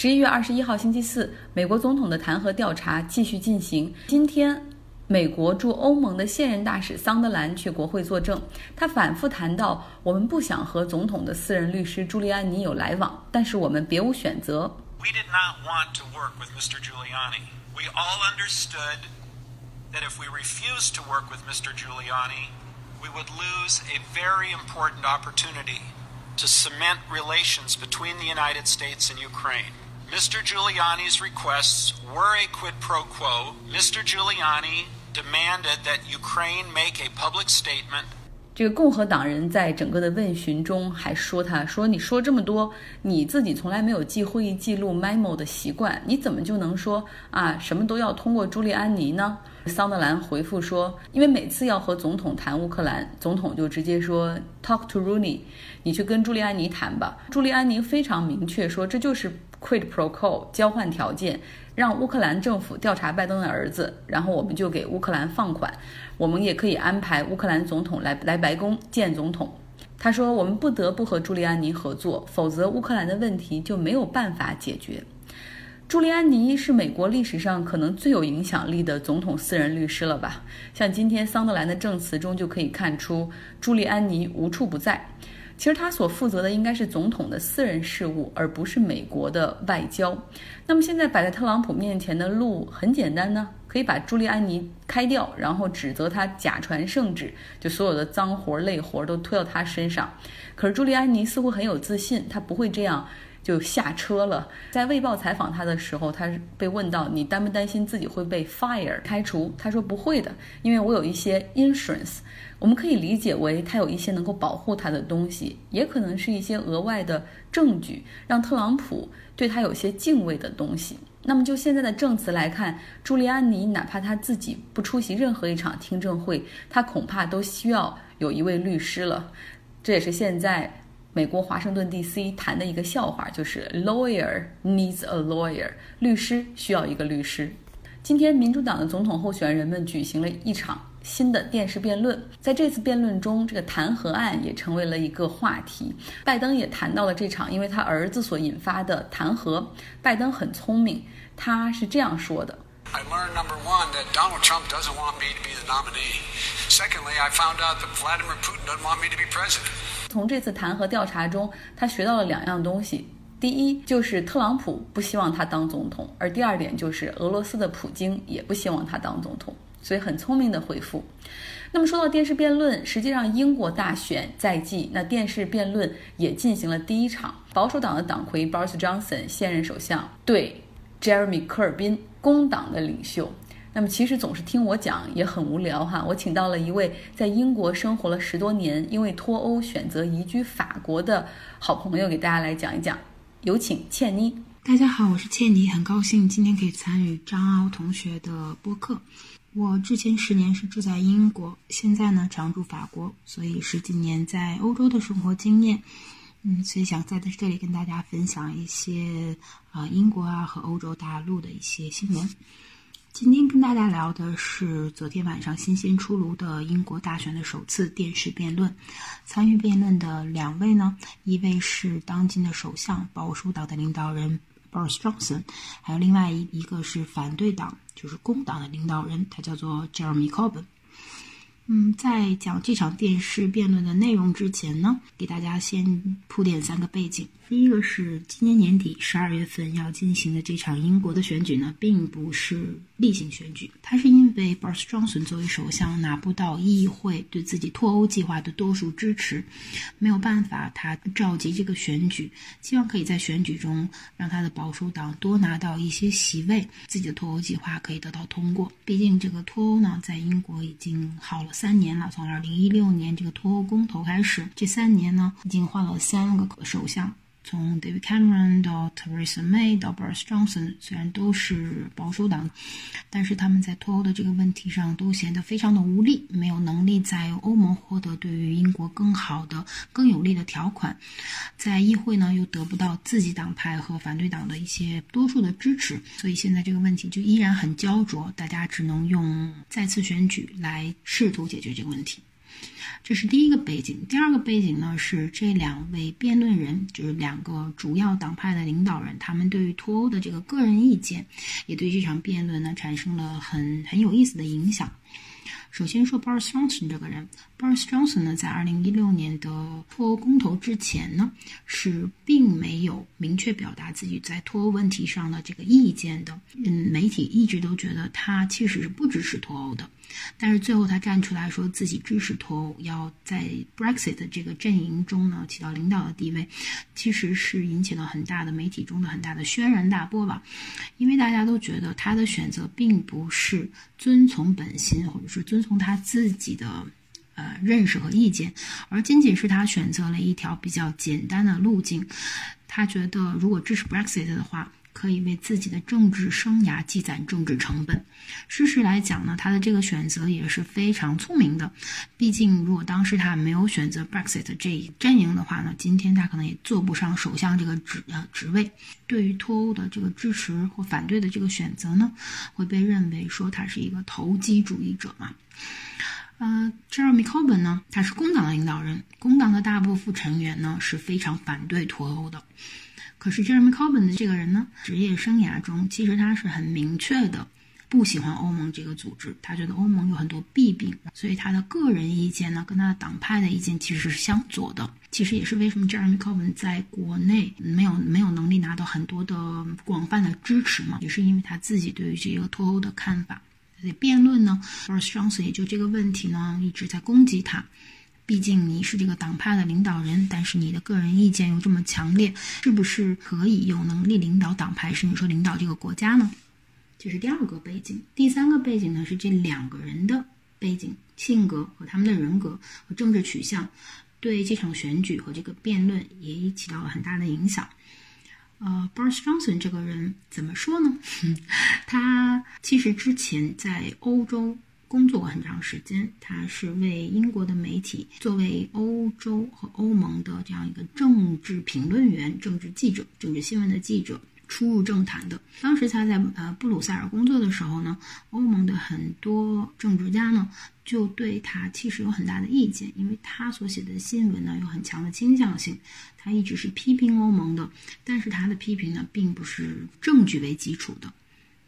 十一月二十一号星期四，美国总统的弹劾调查继续进行。今天，美国驻欧盟的现任大使桑德兰去国会作证，他反复谈到，我们不想和总统的私人律师朱利安尼有来往，但是我们别无选择。We did not want to work with Mr. Giuliani. We all understood that if we refused to work with Mr. Giuliani, we would lose a very important opportunity to cement relations between the United States and Ukraine. Mr. Giuliani's requests were a quid pro quo. Mr. Giuliani demanded that Ukraine make a public statement 这个共和党人在整个的问询中还说：“他说你说这么多，你自己从来没有记会议记录 memo 的习惯，你怎么就能说啊什么都要通过朱利安尼呢？”桑德兰回复说：“因为每次要和总统谈乌克兰，总统就直接说 talk to Rooney，你去跟朱利安尼谈吧。朱利安尼非常明确说这就是。” Quid pro quo 交换条件，让乌克兰政府调查拜登的儿子，然后我们就给乌克兰放款。我们也可以安排乌克兰总统来来白宫见总统。他说，我们不得不和朱利安尼合作，否则乌克兰的问题就没有办法解决。朱利安尼是美国历史上可能最有影响力的总统私人律师了吧？像今天桑德兰的证词中就可以看出，朱利安尼无处不在。其实他所负责的应该是总统的私人事务，而不是美国的外交。那么现在摆在特朗普面前的路很简单呢，可以把朱利安尼开掉，然后指责他假传圣旨，就所有的脏活累活都推到他身上。可是朱利安尼似乎很有自信，他不会这样。就下车了。在《卫报》采访他的时候，他被问到：“你担不担心自己会被 fire 开除？”他说：“不会的，因为我有一些 insurance。”我们可以理解为他有一些能够保护他的东西，也可能是一些额外的证据，让特朗普对他有些敬畏的东西。那么就现在的证词来看，朱利安尼哪怕他自己不出席任何一场听证会，他恐怕都需要有一位律师了。这也是现在。美国华盛顿 D.C. 谈的一个笑话就是 “lawyer needs a lawyer”，律师需要一个律师。今天，民主党的总统候选人们举行了一场新的电视辩论，在这次辩论中，这个弹劾案也成为了一个话题。拜登也谈到了这场因为他儿子所引发的弹劾。拜登很聪明，他是这样说的：“I learned number one that Donald Trump doesn't want me to be the nominee. Secondly, I found out that Vladimir Putin doesn't want me to be president.” 从这次弹劾调查中，他学到了两样东西：第一，就是特朗普不希望他当总统；而第二点就是俄罗斯的普京也不希望他当总统。所以很聪明的回复。那么说到电视辩论，实际上英国大选在即，那电视辩论也进行了第一场。保守党的党魁 Boris Johnson 现任首相对 Jeremy 科尔宾工党的领袖。那么其实总是听我讲也很无聊哈。我请到了一位在英国生活了十多年，因为脱欧选择移居法国的好朋友，给大家来讲一讲。有请倩妮。大家好，我是倩妮，很高兴今天可以参与张凹同学的播客。我之前十年是住在英国，现在呢常住法国，所以十几年在欧洲的生活经验。嗯，所以想在这里跟大家分享一些啊英国啊和欧洲大陆的一些新闻。今天跟大家聊的是昨天晚上新鲜出炉的英国大选的首次电视辩论。参与辩论的两位呢，一位是当今的首相保守党的领导人 Boris Johnson，还有另外一一个是反对党，就是工党的领导人，他叫做 Jeremy Corbyn。嗯，在讲这场电视辩论的内容之前呢，给大家先铺垫三个背景。第一个是今年年底十二月份要进行的这场英国的选举呢，并不是例行选举，它是因为 Boris Johnson 作为首相拿不到议会对自己脱欧计划的多数支持，没有办法，他召集这个选举，希望可以在选举中让他的保守党多拿到一些席位，自己的脱欧计划可以得到通过。毕竟这个脱欧呢，在英国已经耗了三年了，从二零一六年这个脱欧公投开始，这三年呢，已经换了三个首相。从 David Cameron 到 Theresa May 到 Boris Johnson，虽然都是保守党，但是他们在脱欧的这个问题上都显得非常的无力，没有能力在欧盟获得对于英国更好的、更有利的条款，在议会呢又得不到自己党派和反对党的一些多数的支持，所以现在这个问题就依然很焦灼，大家只能用再次选举来试图解决这个问题。这是第一个背景。第二个背景呢是这两位辩论人，就是两个主要党派的领导人，他们对于脱欧的这个个人意见，也对这场辩论呢产生了很很有意思的影响。首先说 Boris Johnson 这个人，Boris Johnson 呢，在二零一六年的脱欧公投之前呢，是并没有明确表达自己在脱欧问题上的这个意见的。嗯，媒体一直都觉得他其实是不支持脱欧的。但是最后他站出来说自己支持脱欧，要在 Brexit 的这个阵营中呢起到领导的地位，其实是引起了很大的媒体中的很大的轩然大波吧。因为大家都觉得他的选择并不是遵从本心，或者是遵从他自己的呃认识和意见，而仅仅是他选择了一条比较简单的路径。他觉得如果支持 Brexit 的话。可以为自己的政治生涯积攒政治成本。事实来讲呢，他的这个选择也是非常聪明的。毕竟，如果当时他没有选择 Brexit 这一阵营的话呢，今天他可能也做不上首相这个职呃职位。对于脱欧的这个支持或反对的这个选择呢，会被认为说他是一个投机主义者嘛。呃，Jeremy Corbyn 呢，他是工党的领导人，工党的大部分成员呢是非常反对脱欧的。可是 Jeremy Corbyn 的这个人呢，职业生涯中其实他是很明确的不喜欢欧盟这个组织，他觉得欧盟有很多弊病，所以他的个人意见呢，跟他的党派的意见其实是相左的。其实也是为什么 Jeremy Corbyn 在国内没有没有能力拿到很多的广泛的支持嘛，也是因为他自己对于这个脱欧的看法。所以辩论呢，Boris Johnson 也就这个问题呢一直在攻击他。毕竟你是这个党派的领导人，但是你的个人意见又这么强烈，是不是可以有能力领导党派，甚至说领导这个国家呢？这是第二个背景。第三个背景呢是这两个人的背景、性格和他们的人格和政治取向，对这场选举和这个辩论也起到了很大的影响。呃，Boris Johnson 这个人怎么说呢？他其实之前在欧洲。工作过很长时间，他是为英国的媒体，作为欧洲和欧盟的这样一个政治评论员、政治记者、政治新闻的记者出入政坛的。当时他在呃布鲁塞尔工作的时候呢，欧盟的很多政治家呢就对他其实有很大的意见，因为他所写的新闻呢有很强的倾向性，他一直是批评欧盟的，但是他的批评呢并不是证据为基础的。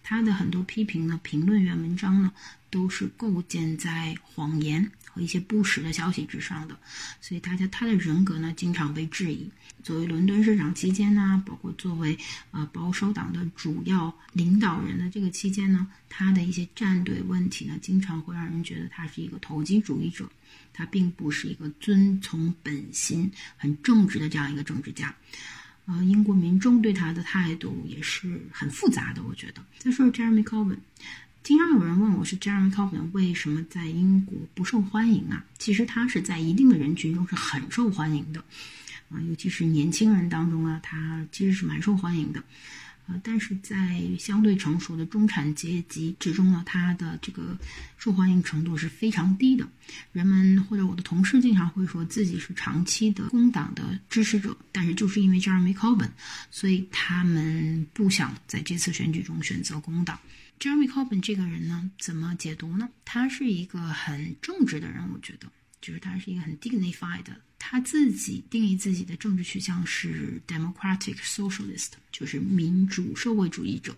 他的很多批评呢，评论员文章呢，都是构建在谎言和一些不实的消息之上的，所以大家他的人格呢，经常被质疑。作为伦敦市长期间呢，包括作为呃保守党的主要领导人的这个期间呢，他的一些站队问题呢，经常会让人觉得他是一个投机主义者，他并不是一个遵从本心、很正直的这样一个政治家。呃，英国民众对他的态度也是很复杂的，我觉得。再说说 Jeremy Corbyn，经常有人问我是 Jeremy Corbyn 为什么在英国不受欢迎啊？其实他是在一定的人群中是很受欢迎的，啊，尤其是年轻人当中啊，他其实是蛮受欢迎的。呃，但是在相对成熟的中产阶级之中呢，他的这个受欢迎程度是非常低的。人们或者我的同事经常会说自己是长期的工党的支持者，但是就是因为 Jeremy Corbyn，所以他们不想在这次选举中选择工党。Jeremy Corbyn 这个人呢，怎么解读呢？他是一个很正直的人，我觉得。就是他是一个很 dignified，他自己定义自己的政治取向是 democratic socialist，就是民主社会主义者。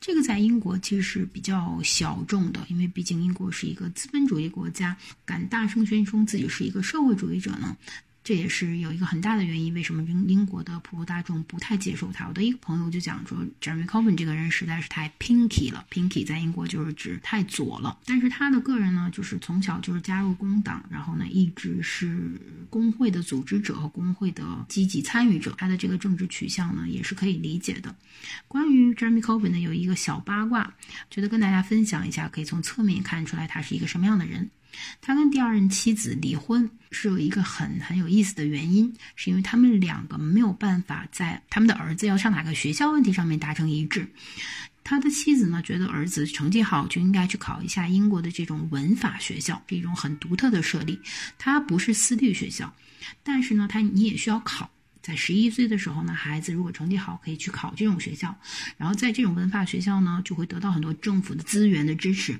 这个在英国其实是比较小众的，因为毕竟英国是一个资本主义国家，敢大声宣称自己是一个社会主义者呢？这也是有一个很大的原因，为什么英英国的普罗大众不太接受他？我的一个朋友就讲说，Jeremy Corbyn 这个人实在是太 pinky 了，pinky 在英国就是指太左了。但是他的个人呢，就是从小就是加入工党，然后呢一直是工会的组织者和工会的积极参与者。他的这个政治取向呢，也是可以理解的。关于 Jeremy Corbyn 呢，有一个小八卦，觉得跟大家分享一下，可以从侧面看出来他是一个什么样的人。他跟第二任妻子离婚是有一个很很有意思的原因，是因为他们两个没有办法在他们的儿子要上哪个学校问题上面达成一致。他的妻子呢觉得儿子成绩好就应该去考一下英国的这种文法学校，是一种很独特的设立。它不是私立学校，但是呢，他你也需要考。在十一岁的时候呢，孩子如果成绩好，可以去考这种学校，然后在这种文法学校呢，就会得到很多政府的资源的支持，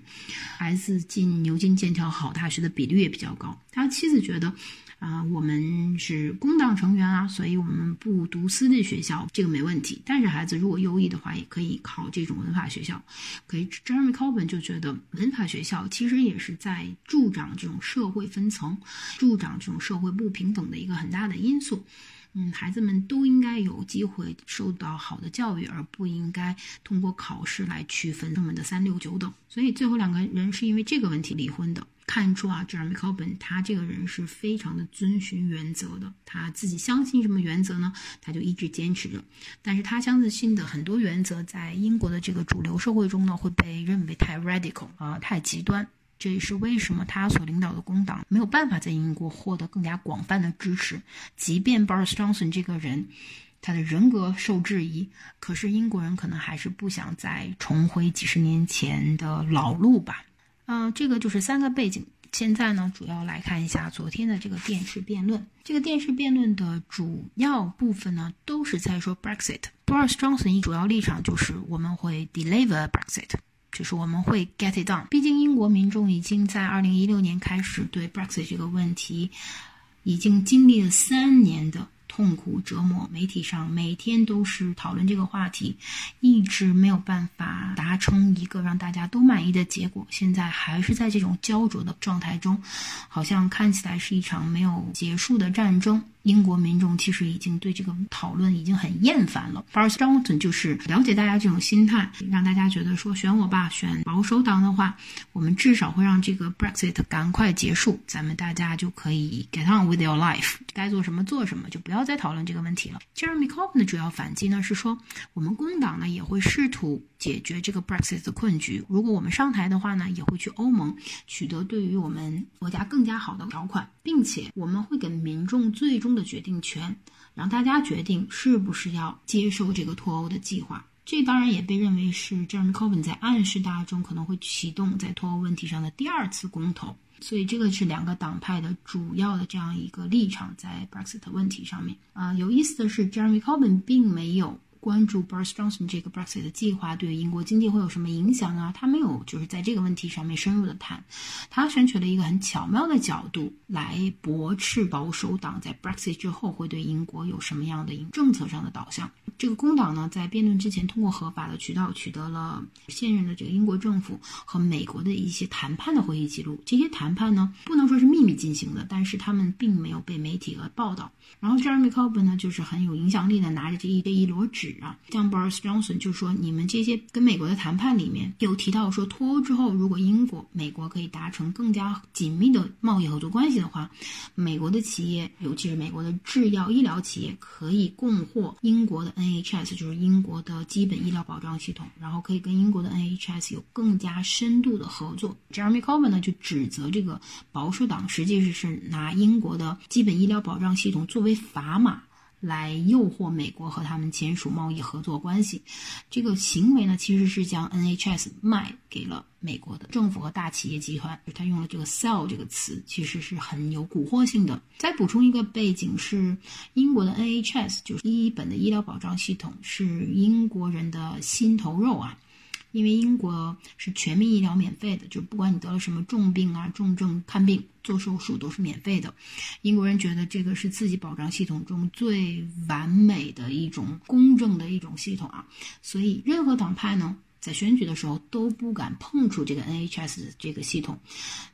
孩子进牛津、剑桥好大学的比率也比较高。他妻子觉得。啊，我们是工党成员啊，所以我们不读私立学校，这个没问题。但是孩子如果优异的话，也可以考这种文法学校。可以，Jeremy Corbyn 就觉得文法学校其实也是在助长这种社会分层、助长这种社会不平等的一个很大的因素。嗯，孩子们都应该有机会受到好的教育，而不应该通过考试来区分他们的三六九等。所以最后两个人是因为这个问题离婚的。看出啊，Jeremy Corbyn 他这个人是非常的遵循原则的，他自己相信什么原则呢？他就一直坚持着。但是他相信的很多原则，在英国的这个主流社会中呢，会被认为太 radical 啊，太极端。这也是为什么他所领导的工党没有办法在英国获得更加广泛的支持。即便 Boris Johnson 这个人，他的人格受质疑，可是英国人可能还是不想再重回几十年前的老路吧。嗯，这个就是三个背景。现在呢，主要来看一下昨天的这个电视辩论。这个电视辩论的主要部分呢，都是在说 Brexit。Boris Johnson 一主要立场就是我们会 deliver Brexit。就是我们会 get it done。毕竟英国民众已经在二零一六年开始对 Brexit 这个问题，已经经历了三年的痛苦折磨。媒体上每天都是讨论这个话题，一直没有办法达成一个让大家都满意的结果。现在还是在这种焦灼的状态中，好像看起来是一场没有结束的战争。英国民众其实已经对这个讨论已经很厌烦了。Boris Johnson 就是了解大家这种心态，让大家觉得说选我吧，选保守党的话，我们至少会让这个 Brexit 赶快结束，咱们大家就可以 get on with your life，该做什么做什么，就不要再讨论这个问题了。Jeremy Corbyn 的主要反击呢是说，我们工党呢也会试图解决这个 Brexit 的困局。如果我们上台的话呢，也会去欧盟取得对于我们国家更加好的条款，并且我们会给民众最终。的决定权，让大家决定是不是要接受这个脱欧的计划。这当然也被认为是 Jeremy Corbyn 在暗示大众可能会启动在脱欧问题上的第二次公投。所以这个是两个党派的主要的这样一个立场在 Brexit 问题上面。啊，有意思的是，Jeremy Corbyn 并没有。关注 Boris Johnson 这个 Brexit 的计划对英国经济会有什么影响啊？他没有就是在这个问题上面深入的谈，他选取了一个很巧妙的角度来驳斥保守党在 Brexit 之后会对英国有什么样的政策上的导向。这个工党呢，在辩论之前通过合法的渠道取得了现任的这个英国政府和美国的一些谈判的会议记录。这些谈判呢，不能说是秘密进行的，但是他们并没有被媒体和报道。然后 Jeremy Corbyn 呢，就是很有影响力的，拿着这一这一摞纸。啊，像 Boris Johnson 就说，你们这些跟美国的谈判里面有提到说，脱欧之后，如果英国、美国可以达成更加紧密的贸易合作关系的话，美国的企业，尤其是美国的制药医疗企业，可以供货英国的 NHS，就是英国的基本医疗保障系统，然后可以跟英国的 NHS 有更加深度的合作。Jeremy Corbyn 呢就指责这个保守党实际是是拿英国的基本医疗保障系统作为砝码。来诱惑美国和他们签署贸易合作关系，这个行为呢，其实是将 NHS 卖给了美国的政府和大企业集团。他用了这个 “sell” 这个词，其实是很有蛊惑性的。再补充一个背景是，英国的 NHS 就是第一本的医疗保障系统，是英国人的心头肉啊。因为英国是全民医疗免费的，就不管你得了什么重病啊、重症看病、做手术都是免费的。英国人觉得这个是自己保障系统中最完美的一种公正的一种系统啊，所以任何党派呢在选举的时候都不敢碰触这个 NHS 这个系统，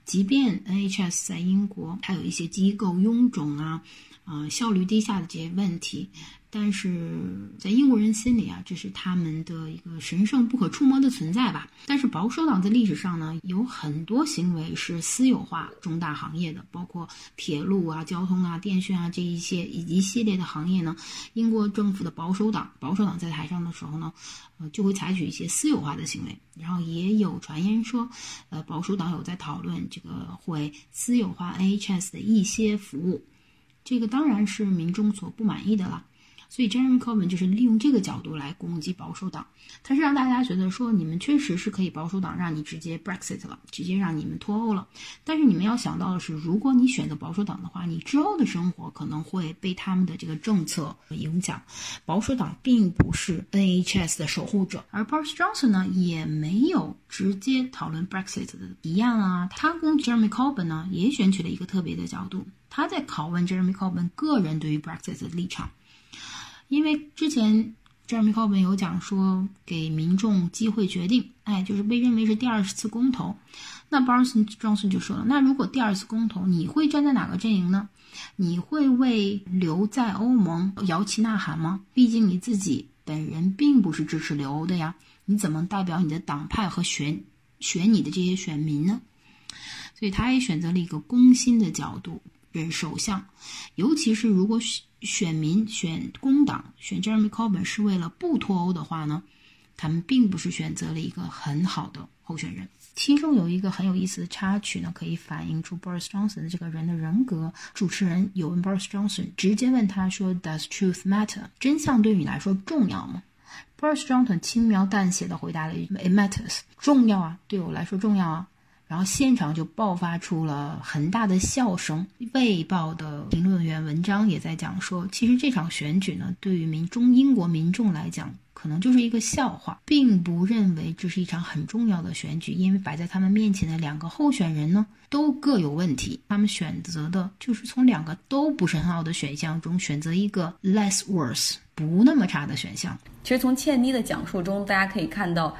即便 NHS 在英国它有一些机构臃肿啊、啊效率低下的这些问题。但是在英国人心里啊，这是他们的一个神圣不可触摸的存在吧。但是保守党在历史上呢，有很多行为是私有化重大行业的，包括铁路啊、交通啊、电讯啊这一些一系列的行业呢。英国政府的保守党，保守党在台上的时候呢，呃，就会采取一些私有化的行为。然后也有传言说，呃，保守党有在讨论这个会私有化 NHS 的一些服务，这个当然是民众所不满意的了。所以 Jeremy Corbyn 就是利用这个角度来攻击保守党，他是让大家觉得说你们确实是可以保守党让你直接 Brexit 了，直接让你们脱欧了。但是你们要想到的是，如果你选择保守党的话，你之后的生活可能会被他们的这个政策影响。保守党并不是 NHS 的守护者，而 Boris Johnson 呢也没有直接讨论 Brexit 的提案啊。他跟 Jeremy Corbyn 呢也选取了一个特别的角度，他在拷问 Jeremy Corbyn 个人对于 Brexit 的立场。因为之前 Jeremy Corbyn 有讲说给民众机会决定，哎，就是被认为是第二次公投。那 Boris Johnson 就说了，那如果第二次公投，你会站在哪个阵营呢？你会为留在欧盟摇旗呐喊吗？毕竟你自己本人并不是支持留欧的呀，你怎么代表你的党派和选选你的这些选民呢？所以他也选择了一个攻心的角度。任首相，尤其是如果选选民选工党选 Jeremy Corbyn 是为了不脱欧的话呢，他们并不是选择了一个很好的候选人。其中有一个很有意思的插曲呢，可以反映出 Boris Johnson 这个人的人格。主持人有问 Boris Johnson，直接问他说：“Does truth matter？真相对你来说重要吗？”Boris Johnson 轻描淡写的回答了一句：“It matters，重要啊，对我来说重要啊。”然后现场就爆发出了很大的笑声。《卫报》的评论员文章也在讲说，其实这场选举呢，对于民中英国民众来讲，可能就是一个笑话，并不认为这是一场很重要的选举，因为摆在他们面前的两个候选人呢，都各有问题。他们选择的就是从两个都不是很好的选项中选择一个 less worse 不那么差的选项。其实从茜妮的讲述中，大家可以看到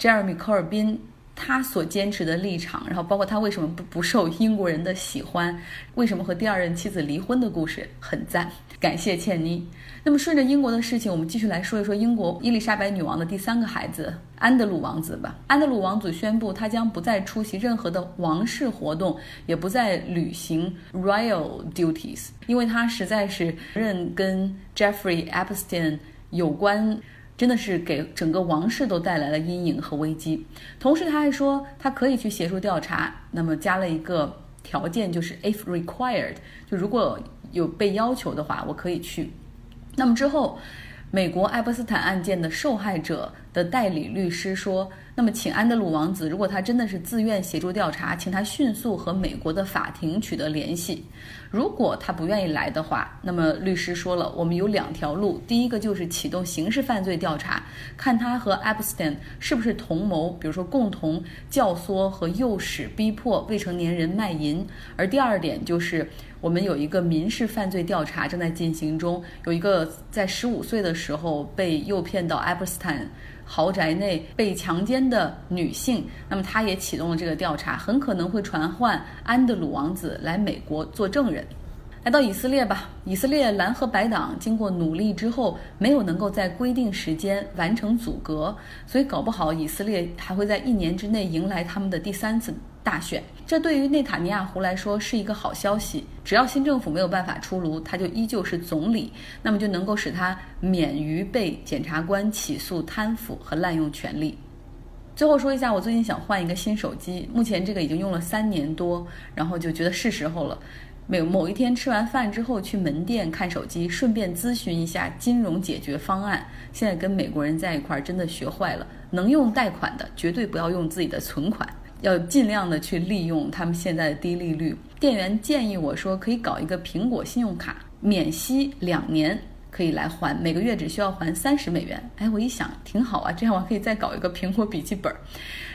，Jeremy 科尔宾。他所坚持的立场，然后包括他为什么不不受英国人的喜欢，为什么和第二任妻子离婚的故事很赞，感谢茜妮。那么顺着英国的事情，我们继续来说一说英国伊丽莎白女王的第三个孩子安德鲁王子吧。安德鲁王子宣布，他将不再出席任何的王室活动，也不再履行 royal duties，因为他实在是任跟 Jeffrey Epstein 有关。真的是给整个王室都带来了阴影和危机。同时，他还说他可以去协助调查，那么加了一个条件，就是 if required，就如果有被要求的话，我可以去。那么之后，美国爱泼斯坦案件的受害者的代理律师说。那么，请安德鲁王子，如果他真的是自愿协助调查，请他迅速和美国的法庭取得联系。如果他不愿意来的话，那么律师说了，我们有两条路：第一个就是启动刑事犯罪调查，看他和 Epstein 是不是同谋，比如说共同教唆和诱使、逼迫未成年人卖淫；而第二点就是，我们有一个民事犯罪调查正在进行中，有一个在十五岁的时候被诱骗到 Epstein。豪宅内被强奸的女性，那么他也启动了这个调查，很可能会传唤安德鲁王子来美国做证人。来到以色列吧，以色列蓝和白党经过努力之后，没有能够在规定时间完成阻隔，所以搞不好以色列还会在一年之内迎来他们的第三次大选。这对于内塔尼亚胡来说是一个好消息，只要新政府没有办法出炉，他就依旧是总理，那么就能够使他免于被检察官起诉贪腐和滥用权力。最后说一下，我最近想换一个新手机，目前这个已经用了三年多，然后就觉得是时候了。某某一天吃完饭之后去门店看手机，顺便咨询一下金融解决方案。现在跟美国人在一块儿，真的学坏了，能用贷款的绝对不要用自己的存款，要尽量的去利用他们现在的低利率。店员建议我说可以搞一个苹果信用卡，免息两年可以来还，每个月只需要还三十美元。哎，我一想挺好啊，这样我可以再搞一个苹果笔记本。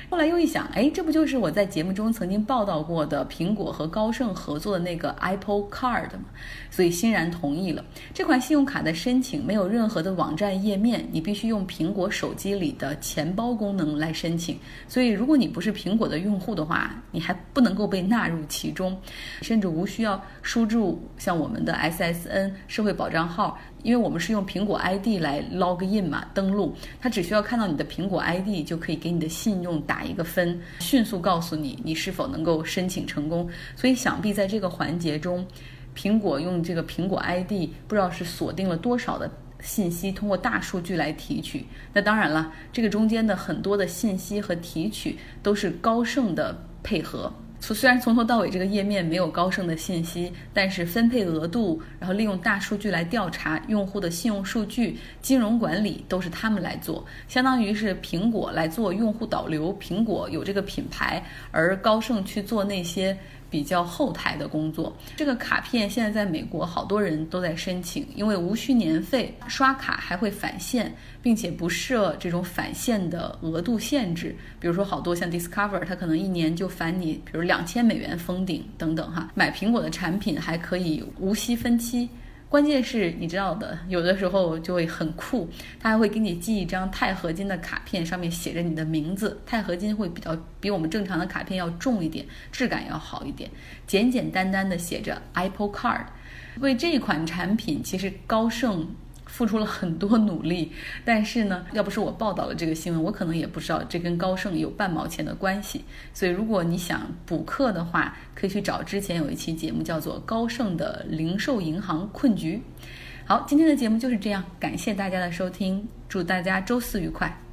后来又一想，哎，这不就是我在节目中曾经报道过的苹果和高盛合作的那个 Apple Card 吗？所以欣然同意了。这款信用卡的申请没有任何的网站页面，你必须用苹果手机里的钱包功能来申请。所以如果你不是苹果的用户的话，你还不能够被纳入其中，甚至无需要输入像我们的 SSN 社会保障号。因为我们是用苹果 ID 来 log in 嘛，登录，它只需要看到你的苹果 ID 就可以给你的信用打一个分，迅速告诉你你是否能够申请成功。所以想必在这个环节中，苹果用这个苹果 ID 不知道是锁定了多少的信息，通过大数据来提取。那当然了，这个中间的很多的信息和提取都是高盛的配合。虽然从头到尾这个页面没有高盛的信息，但是分配额度，然后利用大数据来调查用户的信用数据、金融管理都是他们来做，相当于是苹果来做用户导流，苹果有这个品牌，而高盛去做那些。比较后台的工作，这个卡片现在在美国好多人都在申请，因为无需年费，刷卡还会返现，并且不设这种返现的额度限制。比如说，好多像 Discover，它可能一年就返你，比如两千美元封顶等等哈。买苹果的产品还可以无息分期。关键是你知道的，有的时候就会很酷，他还会给你寄一张钛合金的卡片，上面写着你的名字。钛合金会比较比我们正常的卡片要重一点，质感要好一点。简简单单的写着 Apple Card。为这款产品，其实高盛。付出了很多努力，但是呢，要不是我报道了这个新闻，我可能也不知道这跟高盛有半毛钱的关系。所以，如果你想补课的话，可以去找之前有一期节目叫做《高盛的零售银行困局》。好，今天的节目就是这样，感谢大家的收听，祝大家周四愉快。